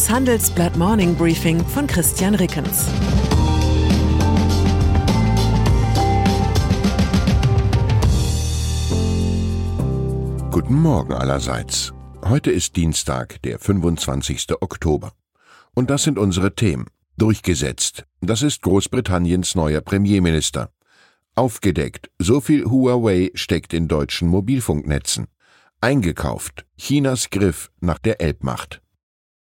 Das Handelsblatt Morning Briefing von Christian Rickens. Guten Morgen allerseits. Heute ist Dienstag, der 25. Oktober. Und das sind unsere Themen. Durchgesetzt. Das ist Großbritanniens neuer Premierminister. Aufgedeckt. So viel Huawei steckt in deutschen Mobilfunknetzen. Eingekauft. Chinas Griff nach der Elbmacht.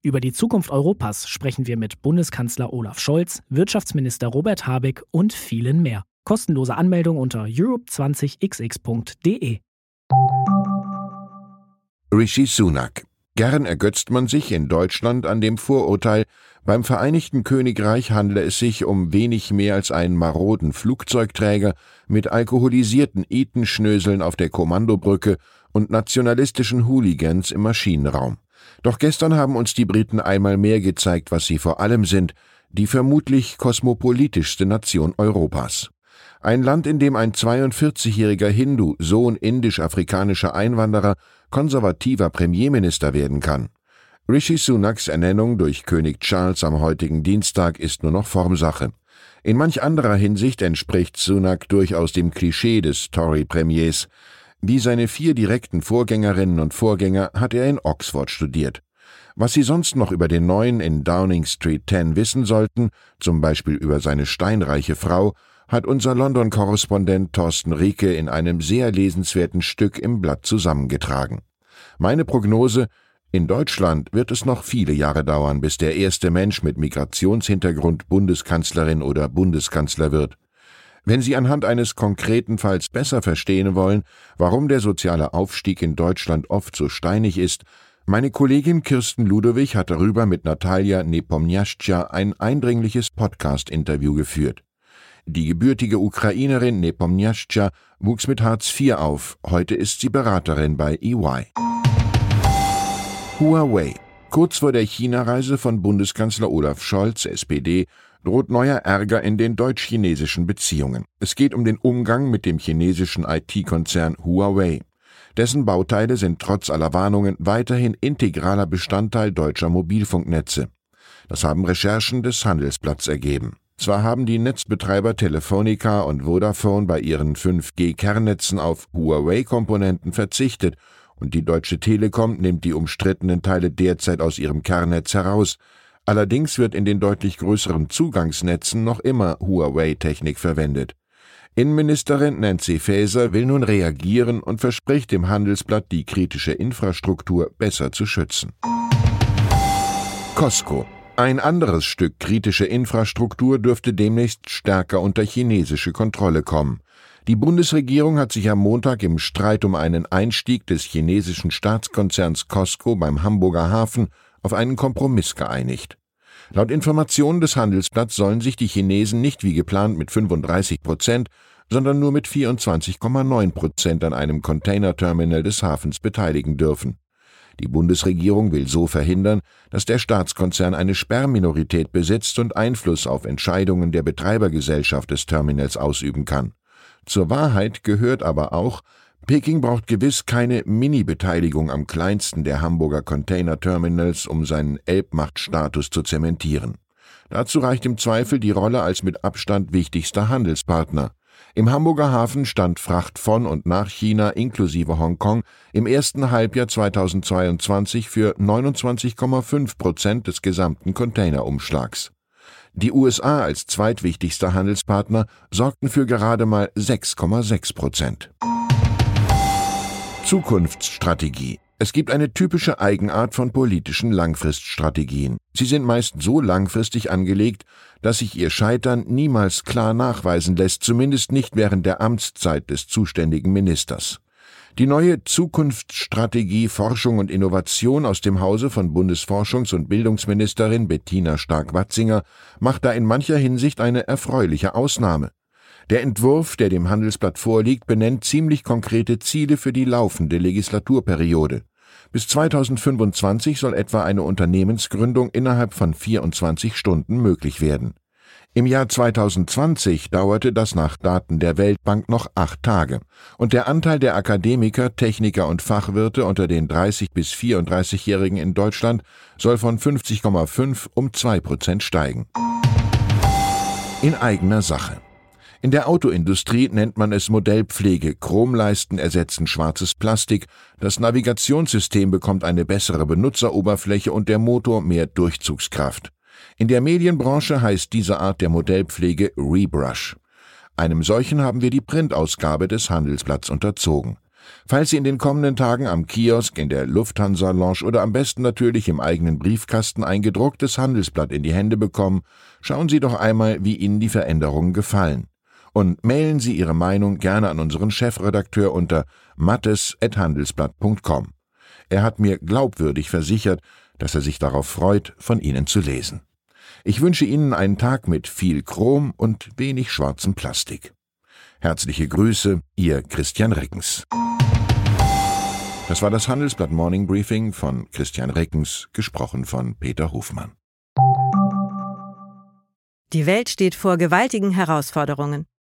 Über die Zukunft Europas sprechen wir mit Bundeskanzler Olaf Scholz, Wirtschaftsminister Robert Habeck und vielen mehr. Kostenlose Anmeldung unter europe20xx.de. Rishi Sunak. Gern ergötzt man sich in Deutschland an dem Vorurteil, beim Vereinigten Königreich handle es sich um wenig mehr als einen maroden Flugzeugträger mit alkoholisierten Etenschnöseln auf der Kommandobrücke und nationalistischen Hooligans im Maschinenraum. Doch gestern haben uns die Briten einmal mehr gezeigt, was sie vor allem sind, die vermutlich kosmopolitischste Nation Europas. Ein Land, in dem ein 42-jähriger Hindu, Sohn indisch-afrikanischer Einwanderer, konservativer Premierminister werden kann. Rishi Sunaks Ernennung durch König Charles am heutigen Dienstag ist nur noch Formsache. In manch anderer Hinsicht entspricht Sunak durchaus dem Klischee des Tory-Premiers. Wie seine vier direkten Vorgängerinnen und Vorgänger hat er in Oxford studiert. Was Sie sonst noch über den Neuen in Downing Street 10 wissen sollten, zum Beispiel über seine steinreiche Frau, hat unser London-Korrespondent Thorsten Rieke in einem sehr lesenswerten Stück im Blatt zusammengetragen. Meine Prognose, in Deutschland wird es noch viele Jahre dauern, bis der erste Mensch mit Migrationshintergrund Bundeskanzlerin oder Bundeskanzler wird. Wenn Sie anhand eines konkreten Falls besser verstehen wollen, warum der soziale Aufstieg in Deutschland oft so steinig ist, meine Kollegin Kirsten Ludowig hat darüber mit Natalia Nepomniachtja ein eindringliches Podcast-Interview geführt. Die gebürtige Ukrainerin Nepomniachtja wuchs mit Hartz IV auf. Heute ist sie Beraterin bei EY. Huawei. Kurz vor der China-Reise von Bundeskanzler Olaf Scholz, SPD, droht neuer Ärger in den deutsch-chinesischen Beziehungen. Es geht um den Umgang mit dem chinesischen IT-Konzern Huawei. Dessen Bauteile sind trotz aller Warnungen weiterhin integraler Bestandteil deutscher Mobilfunknetze. Das haben Recherchen des Handelsblatts ergeben. Zwar haben die Netzbetreiber Telefonica und Vodafone bei ihren 5G-Kernnetzen auf Huawei-Komponenten verzichtet und die Deutsche Telekom nimmt die umstrittenen Teile derzeit aus ihrem Kernnetz heraus, Allerdings wird in den deutlich größeren Zugangsnetzen noch immer Huawei-Technik verwendet. Innenministerin Nancy Faeser will nun reagieren und verspricht dem Handelsblatt, die kritische Infrastruktur besser zu schützen. Costco. Ein anderes Stück kritische Infrastruktur dürfte demnächst stärker unter chinesische Kontrolle kommen. Die Bundesregierung hat sich am Montag im Streit um einen Einstieg des chinesischen Staatskonzerns Costco beim Hamburger Hafen auf einen Kompromiss geeinigt. Laut Informationen des Handelsblatts sollen sich die Chinesen nicht wie geplant mit 35 Prozent, sondern nur mit 24,9 Prozent an einem Containerterminal des Hafens beteiligen dürfen. Die Bundesregierung will so verhindern, dass der Staatskonzern eine Sperrminorität besitzt und Einfluss auf Entscheidungen der Betreibergesellschaft des Terminals ausüben kann. Zur Wahrheit gehört aber auch, Peking braucht gewiss keine Mini-Beteiligung am kleinsten der Hamburger Container-Terminals, um seinen Elbmachtstatus zu zementieren. Dazu reicht im Zweifel die Rolle als mit Abstand wichtigster Handelspartner. Im Hamburger Hafen stand Fracht von und nach China inklusive Hongkong im ersten Halbjahr 2022 für 29,5 Prozent des gesamten Containerumschlags. Die USA als zweitwichtigster Handelspartner sorgten für gerade mal 6,6 Prozent. Zukunftsstrategie. Es gibt eine typische Eigenart von politischen Langfriststrategien. Sie sind meist so langfristig angelegt, dass sich ihr Scheitern niemals klar nachweisen lässt, zumindest nicht während der Amtszeit des zuständigen Ministers. Die neue Zukunftsstrategie Forschung und Innovation aus dem Hause von Bundesforschungs- und Bildungsministerin Bettina Stark-Watzinger macht da in mancher Hinsicht eine erfreuliche Ausnahme. Der Entwurf, der dem Handelsblatt vorliegt, benennt ziemlich konkrete Ziele für die laufende Legislaturperiode. Bis 2025 soll etwa eine Unternehmensgründung innerhalb von 24 Stunden möglich werden. Im Jahr 2020 dauerte das nach Daten der Weltbank noch acht Tage, und der Anteil der Akademiker, Techniker und Fachwirte unter den 30 bis 34-Jährigen in Deutschland soll von 50,5 um zwei Prozent steigen. In eigener Sache. In der Autoindustrie nennt man es Modellpflege. Chromleisten ersetzen schwarzes Plastik, das Navigationssystem bekommt eine bessere Benutzeroberfläche und der Motor mehr Durchzugskraft. In der Medienbranche heißt diese Art der Modellpflege Rebrush. Einem solchen haben wir die Printausgabe des Handelsblatts unterzogen. Falls Sie in den kommenden Tagen am Kiosk, in der Lufthansa-Lounge oder am besten natürlich im eigenen Briefkasten ein gedrucktes Handelsblatt in die Hände bekommen, schauen Sie doch einmal, wie Ihnen die Veränderungen gefallen. Und mailen Sie Ihre Meinung gerne an unseren Chefredakteur unter mattes.handelsblatt.com. Er hat mir glaubwürdig versichert, dass er sich darauf freut, von Ihnen zu lesen. Ich wünsche Ihnen einen Tag mit viel Chrom und wenig schwarzem Plastik. Herzliche Grüße, Ihr Christian Reckens. Das war das Handelsblatt Morning Briefing von Christian Reckens, gesprochen von Peter Hofmann. Die Welt steht vor gewaltigen Herausforderungen.